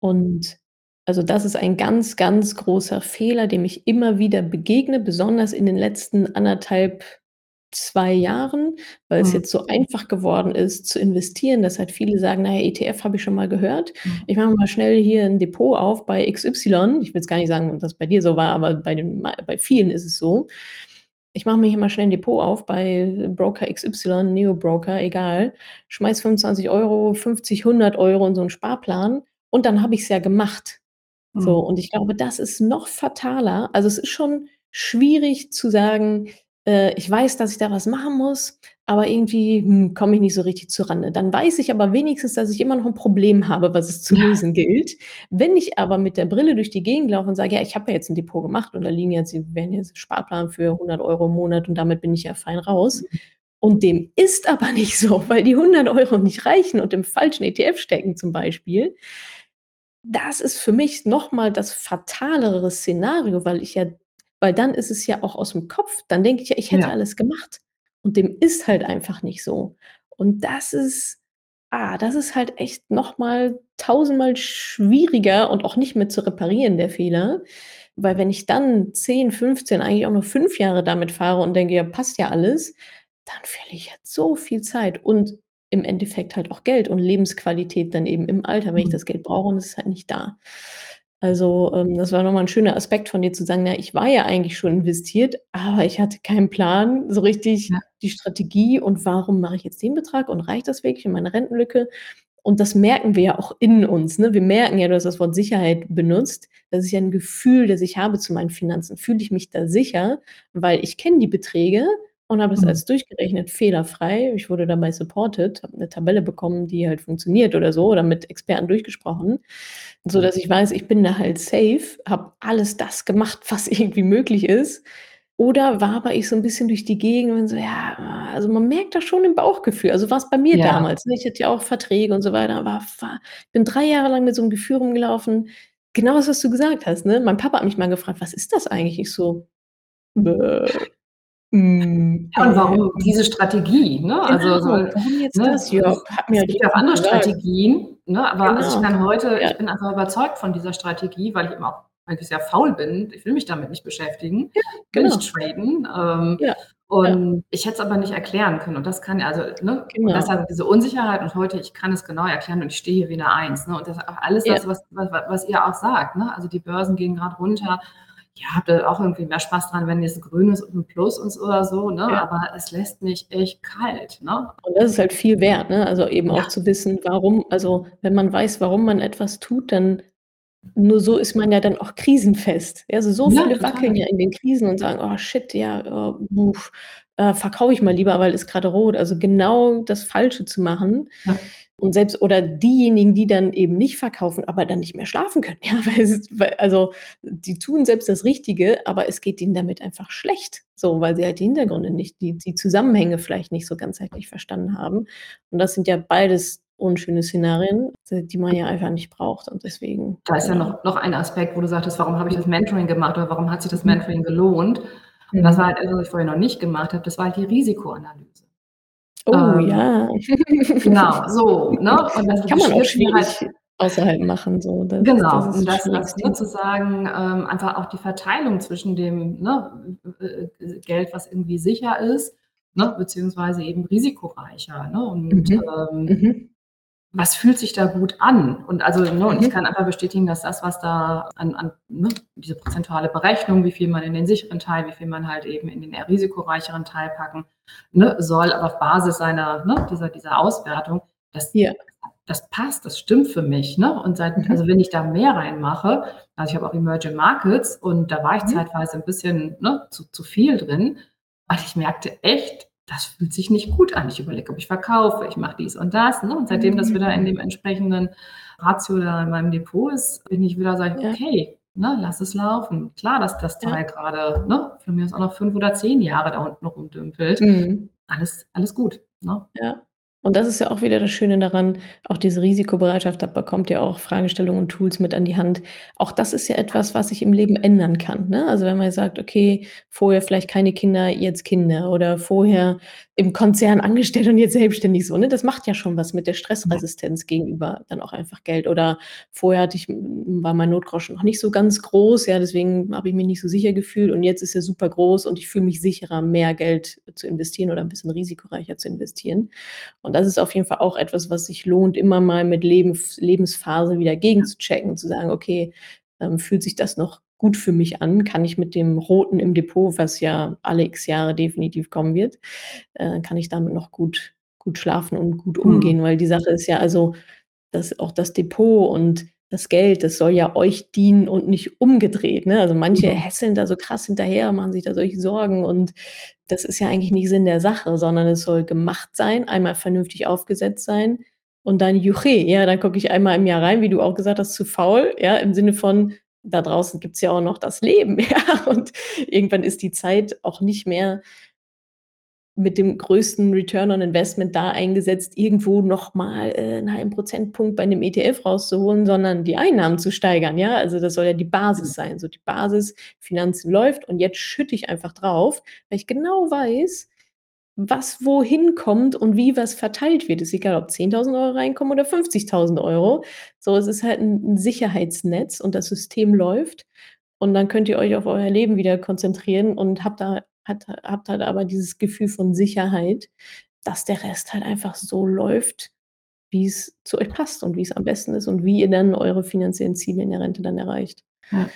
Und also, das ist ein ganz, ganz großer Fehler, dem ich immer wieder begegne, besonders in den letzten 1 1/2, 2 Jahren, weil es Mhm. jetzt so einfach geworden ist zu investieren, dass halt viele sagen: „Na ja, ETF habe ich schon mal gehört. Mhm. Ich mache mal schnell hier 'n Depot auf bei XY.“ Ich will jetzt gar nicht sagen, dass bei dir so war, aber bei den bei vielen ist es so. Ich mache mir hier mal schnell 'n Depot auf bei Broker XY, Neo Broker, egal, schmeiße 25 €, 50, 100 € in so 'n Sparplan und dann habe ich's ja gemacht. So, Mhm. und ich glaube, das ist noch fataler. Also, es ist schon schwierig zu sagen, äh: „Ich weiß, dass ich da was machen muss, aber irgendwie, hm, komme ich nicht so richtig zur Rande.“ Dann weiß ich aber wenigstens, dass ich immer noch 'n Problem habe, was es zu Ja. lösen gilt. Wenn ich aber mit der Brille durch die Gegend laufe und sage: „Ja, ich habe ja jetzt 'n Depot gemacht und da liegen jetzt wären jetzt Sparplan für 100 € im Monat und damit bin ich ja fein raus.“ Mhm. Und dem ist aber nicht so, weil die 100 € nicht reichen und im falschen ETF stecken zum Beispiel. Das ist für mich noch mal das fatalere Szenario, weil ich ja weil dann ist es ja auch aus'm Kopf. Dann denke ich ja, ich hätte Ja. alles gemacht und dem ist halt einfach nicht so. Und das ist ah, das ist halt echt noch mal tausendmal schwieriger und auch nicht mehr zu reparieren, der Fehler. Weil wenn ich dann 10, 15, eigentlich auch nur 5 Jahre damit fahre und denke: „Ja, passt ja alles“, dann verliere ich halt so viel Zeit und im Endeffekt halt auch Geld und Lebensqualität dann eben im Alter, wenn ich Mhm. das Geld brauche und es ist halt nicht da. Also, ähm, das war noch mal 'n schöner Aspekt von dir zu sagen: „Na, ich war ja eigentlich schon investiert, aber ich hatte keinen Plan, so richtig Ja. die Strategie und warum mache ich jetzt den Betrag und reicht das wirklich in meine Rentenlücke?“ Und das merken wir ja auch in uns, ne? Wir merken ja, du hast das Wort Sicherheit benutzt. Das ist ja 'n Gefühl, das ich habe zu meinen Finanzen. Fühle ich mich da sicher, weil ich kenne die Beträge und habe das Mhm. alles durchgerechnet, fehlerfrei. Ich wurde dabei supported, habe 'ne Tabelle bekommen, die halt funktioniert oder so oder mit Experten durchgesprochen, sodass ich weiß, ich bin da halt safe, habe alles das gemacht, was irgendwie möglich ist. Oder wabere ich so 'n bisschen durch die Gegend und so, ja, also, man merkt das schon im Bauchgefühl. Also, war's bei mir Ja. damals, ne? Ich hatte ja auch Verträge und so weiter, aber war bin 3 Jahre lang mit so 'nem Gefühl rumgelaufen. Genau das, was du gesagt hast, ne? Mein Papa hat mich mal gefragt: „Was ist das eigentlich?“ Ich so: „Bäh, hm, Ja, und warum hm.“ diese Strategie, ne? Also, Genau, soll warum jetzt ne, das? Ja, es hat mir es gibt ja auch andere gesagt. Strategien, ne? Aber also, ich Genau, kann heute ja. ich bin einfach überzeugt von dieser Strategie, weil ich eben auch eigentlich sehr faul bin. Ich will mich damit nicht beschäftigen, Ja, will nicht genau. traden, ähm, Ja, ja. und ich hätte es aber nicht erklären können. Und das kann also, ne Genau. deshalb diese Unsicherheit und heute, ich kann es genau erklären und ich stehe hier wie 'ne Eins, ne? Und das auch alles Ja. das, was wa wa was ihr auch sagt, ne? Also, die Börsen gehen grad runter. Ja, habt ihr auch irgendwie mehr Spaß dran, wenn jetzt grün ist und 'n Plus und oder so, ne? Ja. Aber es lässt mich echt kalt, ne? Und das ist halt viel wert, ne? Also, eben auch Ja. zu wissen, warum also, wenn man weiß, warum man etwas tut, dann nur so ist man ja dann auch krisenfest. Also, so Ja, viele wackeln total. ja in den Krisen und sagen: „Oh shit, ja, äh, äh, verkaufe ich mal lieber, weil ist grade rot.“ Also, genau das Falsche zu machen Ja. Und selbst oder diejenigen, die dann eben nicht verkaufen, aber dann nicht mehr schlafen können, ja, weil es weil also, die tun selbst das Richtige, aber es geht ihnen damit einfach schlecht, so, weil sie halt die Hintergründe nicht die die Zusammenhänge vielleicht nicht so ganzheitlich verstanden haben. Und das sind ja beides unschöne Szenarien, die man ja einfach nicht braucht und deswegen, Da ist ja genau. noch noch ein Aspekt, wo du sagtest: „Warum habe ich das Mentoring gemacht oder warum hat sich das Mhm. Mentoring gelohnt?“ Und das war Mhm. halt etwas, was ich vorher noch nicht gemacht habe, das war halt die Risikoanalyse. Oh Ähm, ja. genau, so, ne? Und das Kann man auch halt schwierig außerhalb machen, so. Das das Genau, ist und das das das, Schwierigste. ne, ähm, einfach auch die Verteilung zwischen dem, ne, äh, äh, Geld, was irgendwie sicher ist, ne, beziehungsweise eben risikoreicher, ne? Und, Mhm, ähm, mhm. Was fühlt sich da gut an? Und also, ne, und ich Mhm. kann einfach bestätigen, dass das, was da an an ne, diese prozentuale Berechnung, wie viel man in den sicheren Teil, wie viel man halt eben in den eher risikoreicheren Teil packen, ne, soll, aber auf Basis seiner ne, dieser dieser Auswertung, das Ja. das passt, das stimmt für mich, ne? Und seit Mhm. also, wenn ich da mehr reinmache also, ich habe auch Emerging Markets und da war ich Mhm. zeitweise 'n bisschen, ne, zu zu viel drin, weil ich merkte echt, das fühlt sich nicht gut an. Ich überlege, ob ich verkaufe, ich mache dies und das, ne? Und seitdem das wieder in Mhm. dem entsprechenden Ratio da in meinem Depot ist, bin ich wieder sage ich: Ja. „Okay.“ ne, lass es laufen. Klar, dass das Ja. Teil grade, ne, von mir aus auch noch 5 oder 10 Jahre da unten rumdümpelt. Mhm. Alles alles gut, ne? Ja. Und das ist ja auch wieder das Schöne daran, auch diese Risikobereitschaft, da bekommt ihr auch Fragestellungen und Tools mit an die Hand. Auch das ist ja etwas, was sich im Leben ändern kann, ne? Also, wenn man sagt: „Okay, vorher vielleicht keine Kinder, jetzt Kinder“ oder vorher im Konzern angestellt und jetzt selbstständig so, ne? Das macht ja schon was mit der. Stressresistenz gegenüber dann auch einfach Geld. Oder vorher hatte ich war mein Notgroschen noch nicht so ganz groß, ja, deswegen habe ich mich nicht so sicher gefühlt und jetzt ist er super groß und ich fühle mich sicherer, mehr Geld zu investieren oder 'n bisschen risikoreicher zu investieren. Und das ist auf jeden Fall auch etwas, was sich lohnt, immer mal mit Lebenf Lebensphase wieder gegenzuchecken und zu sagen: „Okay, ähm, fühlt sich das noch gut für mich an? Kann ich mit dem Roten im Depot, was ja alle X Jahre definitiv kommen wird äh, kann ich damit noch gut gut schlafen und gut Mhm. umgehen?“ Weil die Sache ist ja also, dass auch das Depot und das Geld, das soll ja euch dienen und nicht umgedreht, ne? Also, manche Mhm. hässeln da so krass hinterher, machen sich da solche Sorgen und das ist ja eigentlich nicht Sinn der Sache, sondern es soll gemacht sein, einmal vernünftig aufgesetzt sein und dann Juchhe, ja, dann gucke ich einmal im Jahr rein, wie du auch gesagt hast, zu faul, ja, im Sinne von, da draußen gibt's ja auch noch das Leben, ja, und irgendwann ist die Zeit auch nicht mehr mit dem größten Return on Investment da eingesetzt, irgendwo noch mal, äh, 'n 0,5 Prozentpunkt bei 'nem ETF rauszuholen, sondern die Einnahmen zu steigern, ja? Also, das soll ja die Basis Mhm. sein. So die Basis, Finanzen läuft und jetzt schütte ich einfach drauf, weil ich genau weiß, was wohin kommt und wie was verteilt wird. Ist egal, ob 10.000 € reinkommen oder 50.000 €. So, es ist halt 'n 'n Sicherheitsnetz und das System läuft und dann könnt ihr euch auf euer Leben wieder konzentrieren und habt da hat habt halt aber dieses Gefühl von Sicherheit, dass der Rest halt einfach so läuft, wie's zu euch passt und wie's am besten ist und wie ihr dann eure finanziellen Ziele in der Rente dann erreicht. Ja.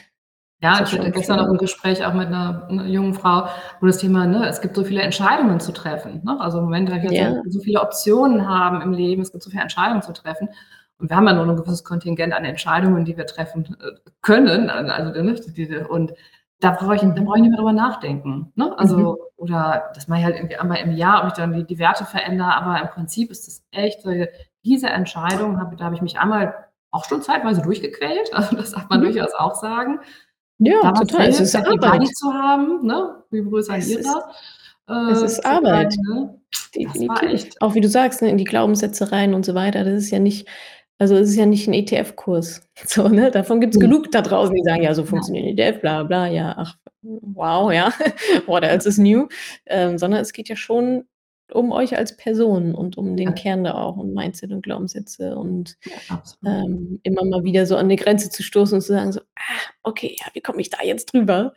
Ja, ich hatte gestern auch 'n schön. Gespräch auch mit 'ner 'ner jungen Frau, wo das Thema ne, es gibt so viele Entscheidungen zu treffen, ne? Also, im Moment Ja. so viele Optionen haben im Leben, es gibt so viele Entscheidungen zu treffen und wir haben ja nur 'n gewisses Kontingent an Entscheidungen, die wir treffen, äh, können, al also, ne, diese und da brauche ich da Mhm. brauche ich nicht mehr drüber nachdenken, ne? Mhm. Also oder das mache ich halt irgendwie einmal im Jahr, ob ich dann die die Werte verändere, aber im Prinzip ist das echt so diese Entscheidung habe da habe ich mich einmal auch schon zeitweise durchgequält, also, das darf man Mhm. durchaus auch sagen. Ja, Da was total. Es ist Arbeit. zu haben, ne? Liebe Grüße an Es ist Ira, es äh, ist zu sagen, Arbeit. ne? Definitiv. Auch wie du sagst, ne, in die Glaubenssätze rein und so weiter. Das ist ja nicht also, es ist ja nicht 'n ETF-Kurs. So, ne? Davon gibt's Mhm. genug da draußen, die sagen: „Ja, so Ja. funktioniert ETF, bla bla.“ Ja, ach, wow, ja. What else is new? Ähm, sondern es geht ja schon um euch als Person und um den Ja. Kern da auch und Mindset und Glaubenssätze und, Ja, ähm, immer mal wieder so an 'ne Grenze zu stoßen und zu sagen so: „Ah, okay, ja, wie komme ich da jetzt drüber?“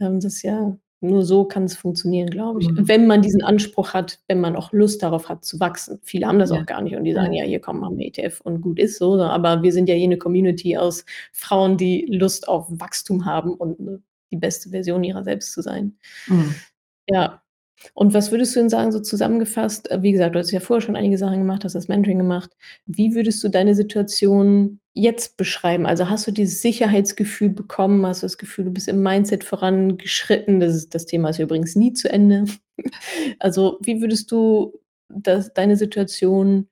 Ähm, das ja nur so kann's funktionieren, glaube ich. Mhm. Wenn man diesen Anspruch hat, wenn man auch Lust darauf hat zu wachsen. Viele haben das Ja. auch gar nicht und die sagen: Ja. „Ja, hier, komm, machen wir ETF und gut ist so“, ne? Aber wir sind ja hier 'ne Community aus Frauen, die Lust auf Wachstum haben und, ne, die beste Version ihrer selbst zu sein. Mhm. Ja. Und was würdest du denn sagen, so zusammengefasst äh, wie gesagt, du hast ja vorher schon einige Sachen gemacht, hast das Mentoring gemacht. Wie würdest du deine Situation jetzt beschreiben? Also, hast du dieses Sicherheitsgefühl bekommen? Hast du das Gefühl, du bist im Mindset vorangeschritten? Das ist das Thema ist übrigens nie zu Ende. Also, wie würdest du das deine Situation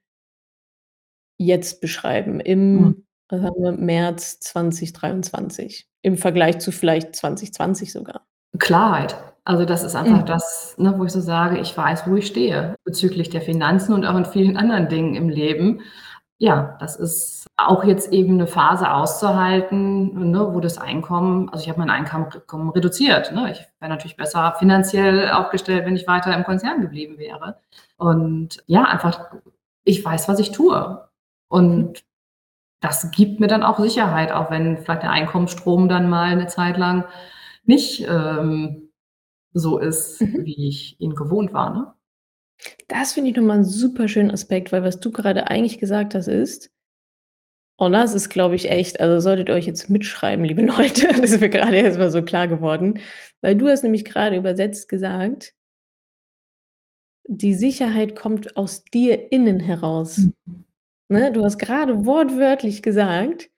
jetzt beschreiben im, haben wir, März 2023 im Vergleich zu vielleicht 2020 sogar? Klarheit. Also, das ist einfach Mhm. das, ne, wo ich so sage, ich weiß, wo ich stehe bezüglich der Finanzen und auch in vielen anderen Dingen im Leben. Ja, das ist auch jetzt eben 'ne Phase auszuhalten, ne, wo das Einkommen also, ich habe mein Einkommen Kommen reduziert, ne? Ich wäre natürlich besser finanziell aufgestellt, wenn ich weiter im Konzern geblieben wäre. Und ja, einfach ich weiß, was ich tue. Und das gibt mir dann auch Sicherheit, auch wenn vielleicht der Einkommensstrom dann mal 'ne Zeit lang nicht, ähm, so ist, Mhm. wie ich ihn gewohnt war, ne? Das finde ich noch mal 'n super schönen Aspekt, weil was du grade eigentlich gesagt hast, ist und das ist, glaube ich, echt also, solltet ihr euch jetzt mitschreiben, liebe Leute, das ist mir grade erst mal so klar geworden, weil du hast nämlich grade übersetzt gesagt die Sicherheit kommt aus dir innen heraus, Mhm. ne? Du hast grade wortwörtlich gesagt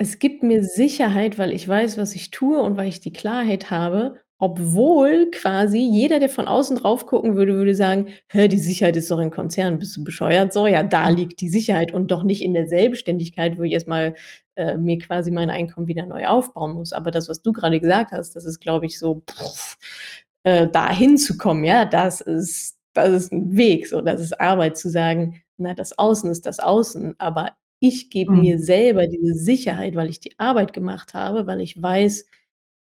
„Es gibt mir Sicherheit, weil ich weiß, was ich tue und weil ich die Klarheit habe Obwohl quasi jeder, der von außen drauf gucken würde, würde sagen: „Hä, die Sicherheit ist doch in Konzernen. Bist du bescheuert?“ So, ja, da liegt die Sicherheit und doch nicht in der Selbstständigkeit, wo ich erst mal, äh, mir quasi mein Einkommen wieder neu aufbauen muss. Aber das, was du grade gesagt hast, das ist, glaube ich, so, äh, da hinzukommen, ja, das ist das ist 'n Weg, so, das ist Arbeit zu sagen: „Na, das Außen ist das Außen, aber ich gebe mir Mhm. selber diese Sicherheit, weil ich die Arbeit gemacht habe, weil ich weiß,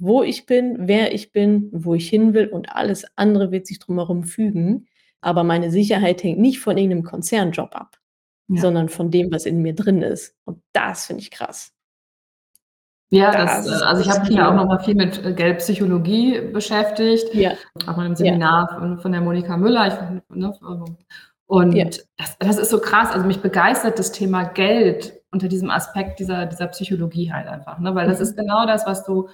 wo ich bin, wer ich bin, wo ich hin will und alles andere wird sich drumherum fügen. Aber meine Sicherheit hängt nicht von irgend 'nem Konzernjob ab, Ja. sondern von dem, was in mir drin ist.“ Und das finde ich krass. Ja, das Das äh, ist also, ich habe mich ja auch Key. noch mal viel mit, äh, Geldpsychologie beschäftigt, Ja. auch mal im Ja. Seminar von von der Monika Müller. Ich ne, ähm, Ja. und das das ist so krass. Also, mich begeistert das Thema Geld unter diesem Aspekt dieser dieser Psychologie halt einfach, ne? Weil das ist Mhm. genau das, was du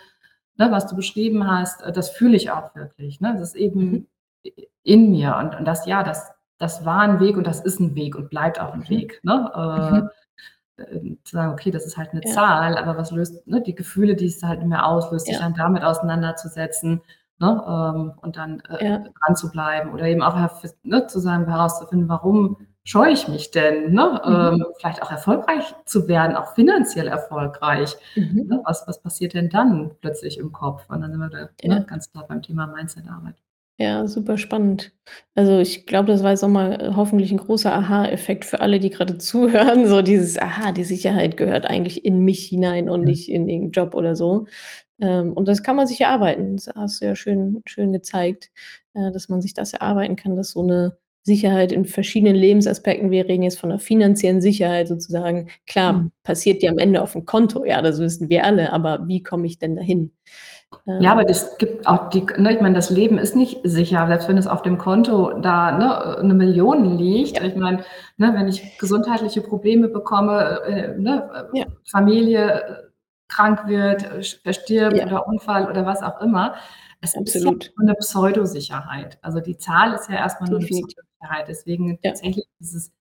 ne, was du beschrieben hast, äh, das fühle ich auch wirklich, ne? Das ist Mhm. eben i in mir und und das ja, das das war 'n Weg und das ist 'n Weg und bleibt auch 'n Mhm. Weg, ne? Mhm. Äh, ähm, zu sagen: „Okay, das ist halt 'ne Ja. Zahl, aber was löst“ ne, die Gefühle, die es halt in mir auslöst, sich Ja. dann damit auseinanderzusetzen, ne, ähm, und dann, äh, Ja. dranzubleiben oder eben auch ne, zu sagen herauszufinden: „Warum scheue ich mich denn“, ne? Mhm. Ähm, vielleicht auch erfolgreich zu werden, auch finanziell erfolgreich, Mhm. ne? Was was passiert denn dann plötzlich im Kopf? Und dann sind wir da, ne, Ja. ganz klar beim Thema Mindsetarbeit. Ja, super spannend. Also, ich glaube, das war jetzt auch mal, äh, hoffentlich 'n großer Aha-Effekt für alle, die grade zuhören, so dieses: „Aha, die Sicherheit gehört eigentlich in mich hinein und Ja. nicht in irgend 'n Job oder so.“ Ähm, und das kann man sich erarbeiten. Das hast du ja schön schön gezeigt, äh, dass man sich das erarbeiten kann, dass so 'ne Sicherheit in verschiedenen Lebensaspekten wir reden jetzt von 'ner finanziellen Sicherheit sozusagen. Mhm. Klar, passiert die am Ende aufm Konto, ja, das wissen wir alle, aber wie komme ich denn dahin? Ja, aber Ähm das gibt auch die ne, ich meine, das Leben ist nicht sicher, selbst wenn es auf dem Konto da, ne, äh, 'ne Million liegt. Ja. Ich meine, ne, wenn ich gesundheitliche Probleme bekomme, äh, ne, äh, Ja. Familie, äh, krank wird, äh, verstirbt Ja. oder Unfall oder was auch immer. Es ist ja Absolut. nur 'ne Pseudosicherheit. Also, die Zahl ist ja erst mal nur 'ne Pseudosicherheit. Deswegen Ja. tatsächlich dieses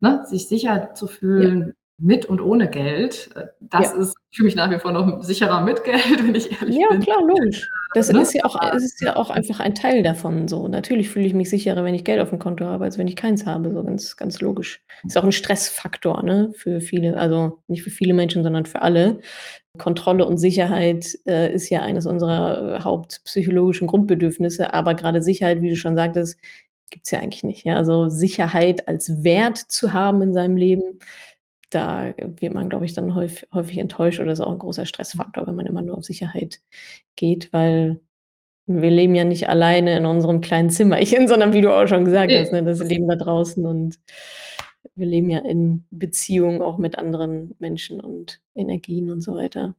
ne, sich sicher zu Ja. fühlen mit und ohne Geld, äh, das Ja. ist ich fühle mich nach wie vor noch sicherer mit Geld, wenn ich ehrlich Ja, bin. klar, logisch. Das ne, ist ja auch ist ja auch einfach ein Teil davon so. Natürlich fühle ich mich sicherer, wenn ich Geld aufm Konto habe, als wenn ich keins habe, so ganz ganz logisch. Ist auch 'n Stressfaktor, ne, für viele also, nicht für viele Menschen, sondern für alle. Kontrolle und Sicherheit, äh, ist ja eines unserer, äh, hauptpsychologischen Grundbedürfnisse, aber grade Sicherheit, wie du schon sagtest, gibt's ja eigentlich nicht, ja? Also, Sicherheit als Wert zu haben in seinem Leben, da wird man, glaube ich, dann häuf häufig enttäuscht oder ist auch 'n großer Stressfaktor, wenn man immer nur auf Sicherheit geht, weil wir leben ja nicht alleine in unserem kleinen Zimmerchen, sondern wie du auch schon gesagt hast, ne, das das Leben da draußen und wir leben ja in Beziehung auch mit anderen Menschen und Energien und so weiter.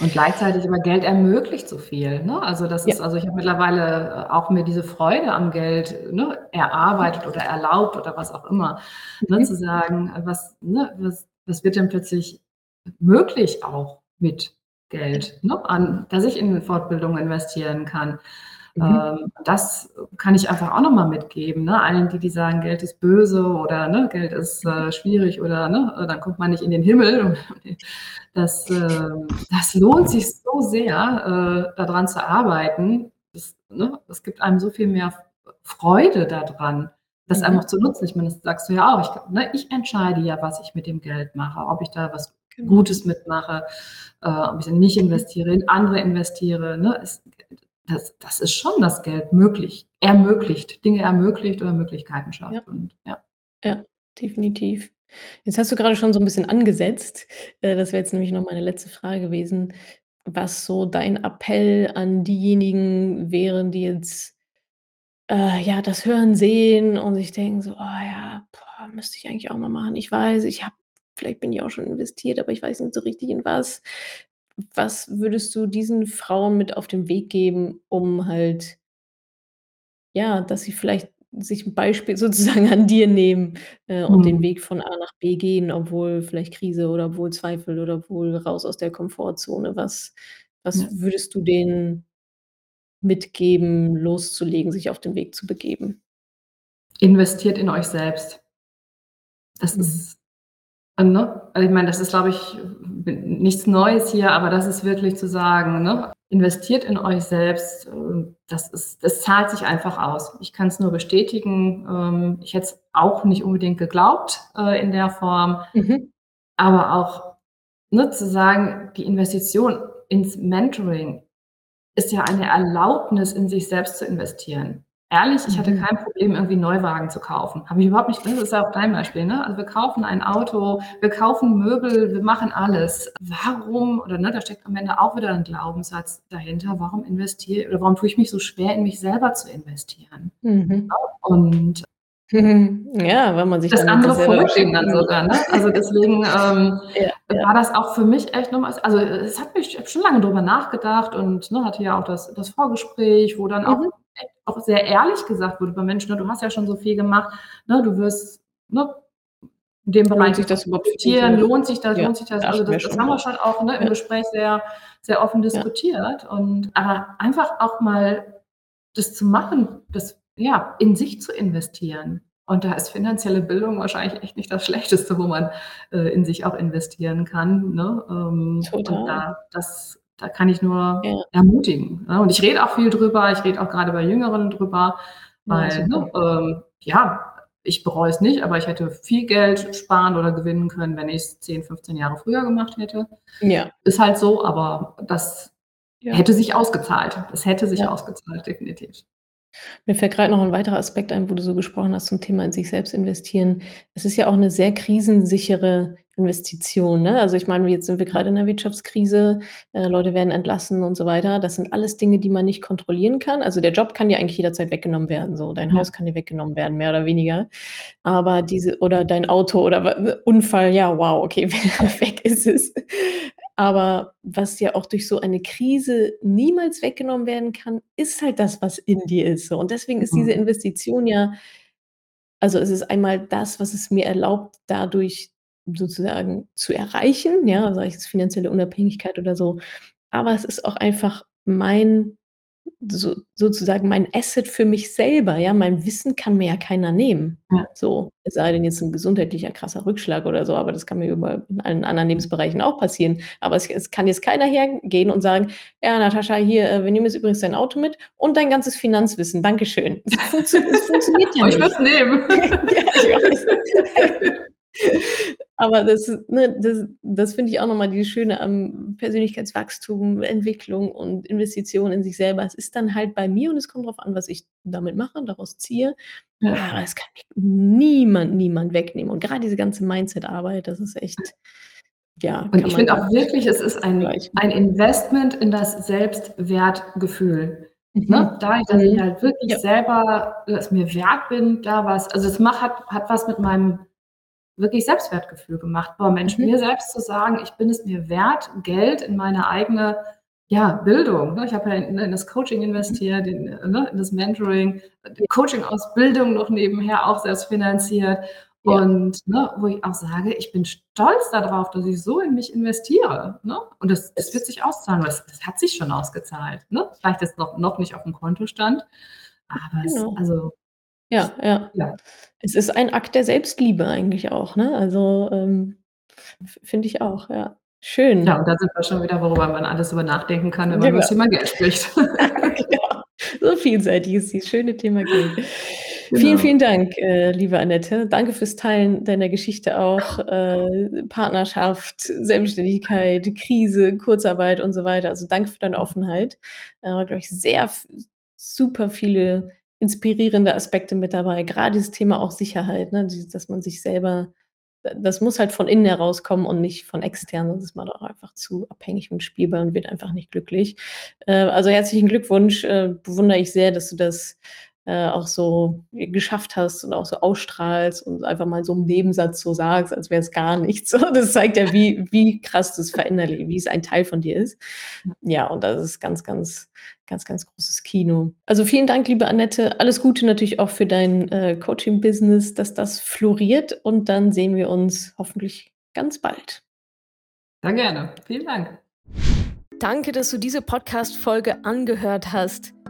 Und gleichzeitig aber Geld ermöglicht so viel, ne? Also, das Ja. ist also, ich habe mittlerweile, äh, auch mir diese Freude am Geld, ne, erarbeitet oder erlaubt oder was auch immer, ne, zu Mhm. sagen, äh, was ne, was was wird denn plötzlich möglich auch mit. Geld, ne, an dass ich in Fortbildung investieren kann. Mhm. Ähm, das kann ich einfach auch noch mal mitgeben, ne? Allen, die die sagen, Geld ist böse oder, ne, Geld ist, äh, schwierig oder, ne, äh, dann kommt man nicht in den Himmel. Das, ähm das lohnt sich so sehr, äh, da dran zu arbeiten. Das ne, es gibt einem so viel mehr Freude da dran, das einfach Mhm. zu nutzen. Ich meine, das sagst du ja auch. Ich ne, ich entscheide ja, was ich mit dem Geld mache, ob ich da was Genau. Gutes mitmache, äh, ob ich in mich investiere, in andere investiere, ne? Es das das ist schon das Geld möglich ermöglicht, Dinge ermöglicht oder Möglichkeiten Ja. schafft und ja. Ja, definitiv. Jetzt hast du grade schon so 'n bisschen angesetzt. Äh, das wäre jetzt nämlich noch meine letzte Frage gewesen, was so dein Appell an diejenigen wären, die jetzt, äh, ja, das hören, sehen und sich denken so: „Oh ja, boah, müsste ich eigentlich auch mal machen. Ich weiß, ich habe vielleicht bin ich auch schon investiert, aber ich weiß nicht so richtig in was.“ Was würdest du diesen Frauen mit auf den Weg geben, um halt ja, dass sie vielleicht sich 'n Beispiel sozusagen an dir nehmen, äh, und den Mhm. Weg von A nach B gehen, obwohl vielleicht Krise oder obwohl Zweifel oder obwohl raus aus der Komfortzone. Was was Ja. würdest du denen mitgeben, loszulegen, sich auf den Weg zu begeben? Investiert in euch selbst. Das Mhm. ist Ne? Also ich meine, das ist, glaube ich, nichts Neues hier, aber das ist wirklich zu sagen, ne? investiert in euch selbst, ähm, das, ist, das zahlt sich einfach aus. Ich kann es nur bestätigen. Ähm, ich hätte es auch nicht unbedingt geglaubt äh, in der Form, mhm. aber auch ne, zu sagen, die Investition ins Mentoring ist ja eine Erlaubnis, in sich selbst zu investieren. Ehrlich, ich hatte mhm. kein Problem, irgendwie Neuwagen zu kaufen. Habe ich überhaupt nicht, das ist ja auch dein Beispiel, ne? Also wir kaufen ein Auto, wir kaufen Möbel, wir machen alles. Warum, oder ne, da steckt am Ende auch wieder ein Glaubenssatz dahinter, warum investiere, oder warum tue ich mich so schwer, in mich selber zu investieren? Mhm. Und ja, wenn man sich das andere vorstellen dann sogar. Ne? Also deswegen ähm, ja, ja. war das auch für mich echt nochmal, also es hat mich, ich habe schon lange drüber nachgedacht und ne, hatte ja auch das, das Vorgespräch, wo dann mhm. Auch sehr ehrlich gesagt wurde bei Menschen, ne, du hast ja schon so viel gemacht, ne, du wirst ne, in dem Bereich lohnt sich das profitieren, lohnt sich das, ja, lohnt sich das. Also das, das haben wir schon auch ne, im ja. Gespräch sehr, sehr offen diskutiert. Ja. Und aber einfach auch mal das zu machen, das ja in sich zu investieren. Und da ist finanzielle Bildung wahrscheinlich echt nicht das Schlechteste, wo man äh, in sich auch investieren kann. Ne? Ähm, Total. Und da, das da kann ich nur ja. ermutigen. Ne? Und ich rede auch viel drüber, ich rede auch gerade bei Jüngeren drüber, weil, ja, ne, ähm, ja ich bereue es nicht, aber ich hätte viel Geld sparen oder gewinnen können, wenn ich es 10, 15 Jahre früher gemacht hätte. Ja. Ist halt so, aber das ja. hätte sich ausgezahlt. Das hätte sich ausgezahlt, definitiv. Mir fällt gerade noch ein weiterer Aspekt ein, wo du so gesprochen hast zum Thema in sich selbst investieren. Es ist ja auch eine sehr krisensichere Investition, ne? Also, ich meine, jetzt sind wir gerade in der Wirtschaftskrise, äh, Leute werden entlassen und so weiter. Das sind alles Dinge, die man nicht kontrollieren kann. Also, der Job kann dir eigentlich jederzeit weggenommen werden, so. Dein Ja. Haus kann dir weggenommen werden, mehr oder weniger. Aber diese oder dein Auto oder Unfall, ja, wow, okay, weg ist es. Aber was ja auch durch so eine Krise niemals weggenommen werden kann, ist halt das, was in dir ist so. Und deswegen ist diese mhm. Investition ja also, es ist einmal das, was es mir erlaubt, dadurch sozusagen zu erreichen, ja, sei es finanzielle Unabhängigkeit oder so. Aber es ist auch einfach mein so sozusagen mein Asset für mich selber, ja. Mein Wissen kann mir ja keiner nehmen. Ja. So, es sei denn jetzt ein gesundheitlicher krasser Rückschlag oder so, aber das kann mir über in allen anderen Lebensbereichen auch passieren. Aber es es kann jetzt keiner hergehen und sagen: „Ja, Natascha, hier, äh, wir nehmen jetzt übrigens dein Auto mit und dein ganzes Finanzwissen. Dankeschön.“ Es funktio es funktioniert ja nicht. Ich es nehmen. Ja, ich weiß. Aber das, ne, das, das finde ich auch nochmal die Schöne am Persönlichkeitswachstum, Entwicklung und Investition in sich selber. Es ist dann halt bei mir und es kommt darauf an, was ich damit mache und daraus ziehe. Ja. Aber es kann niemand, niemand wegnehmen. Und gerade diese ganze Mindset-Arbeit, das ist echt, ja. Und ich finde auch wirklich, es ist ein, ein Investment in das Selbstwertgefühl. Mhm. Ne? Da ich, dass ich mhm. halt wirklich ja. selber es mir wert bin, da was, also es macht, hat, hat was mit meinem wirklich Selbstwertgefühl gemacht. Boah, Mensch, mhm. mir selbst zu sagen, ich bin es mir wert, Geld in meine eigene ja, Bildung. Ne? Ich habe ja in, in, das Coaching investiert, in, ne, in das Mentoring, die Coaching-Ausbildung noch nebenher auch selbst finanziert. Ja. Und ne, wo ich auch sage, ich bin stolz darauf, dass ich so in mich investiere. Ne? Und das, das wird sich auszahlen, weil das, das hat sich schon ausgezahlt. Ne? Vielleicht ist noch, noch nicht auf dem Kontostand, aber genau. es, also ja, ja. Ja. Es ist ein Akt der Selbstliebe eigentlich auch, ne? Also, ähm, finde ich auch, ja. Schön. Ja, und da sind wir schon wieder, worüber man alles über nachdenken kann, wenn man über das Thema Geld spricht. Ja, so vielseitig ist dieses schöne Thema Geld. Genau. Vielen, vielen Dank, äh, liebe Annette. Danke fürs Teilen deiner Geschichte auch. Äh, Partnerschaft, Selbstständigkeit, Krise, Kurzarbeit und so weiter. Also danke für deine Offenheit. Äh, glaube ich, sehr super viele inspirierende Aspekte mit dabei. Gerade dieses Thema auch Sicherheit, ne? dass man sich selber das muss halt von innen herauskommen und nicht von extern, sonst ist man doch einfach zu abhängig und spielbar und wird einfach nicht glücklich. Äh, also herzlichen Glückwunsch, äh, bewundere ich sehr, dass du das äh, auch so geschafft hast und auch so ausstrahlst und einfach mal so im Nebensatz so sagst, als wäre es gar nichts. das zeigt ja, wie, wie krass das verinnerlicht, wie es ein Teil von dir ist. Ja, und das ist ganz, ganz, ganz, ganz großes Kino. Also vielen Dank, liebe Annette. Alles Gute natürlich auch für dein äh, Coaching-Business, dass das floriert und dann sehen wir uns hoffentlich ganz bald. Sehr gerne. Vielen Dank. Danke, dass du diese Podcast-Folge angehört hast.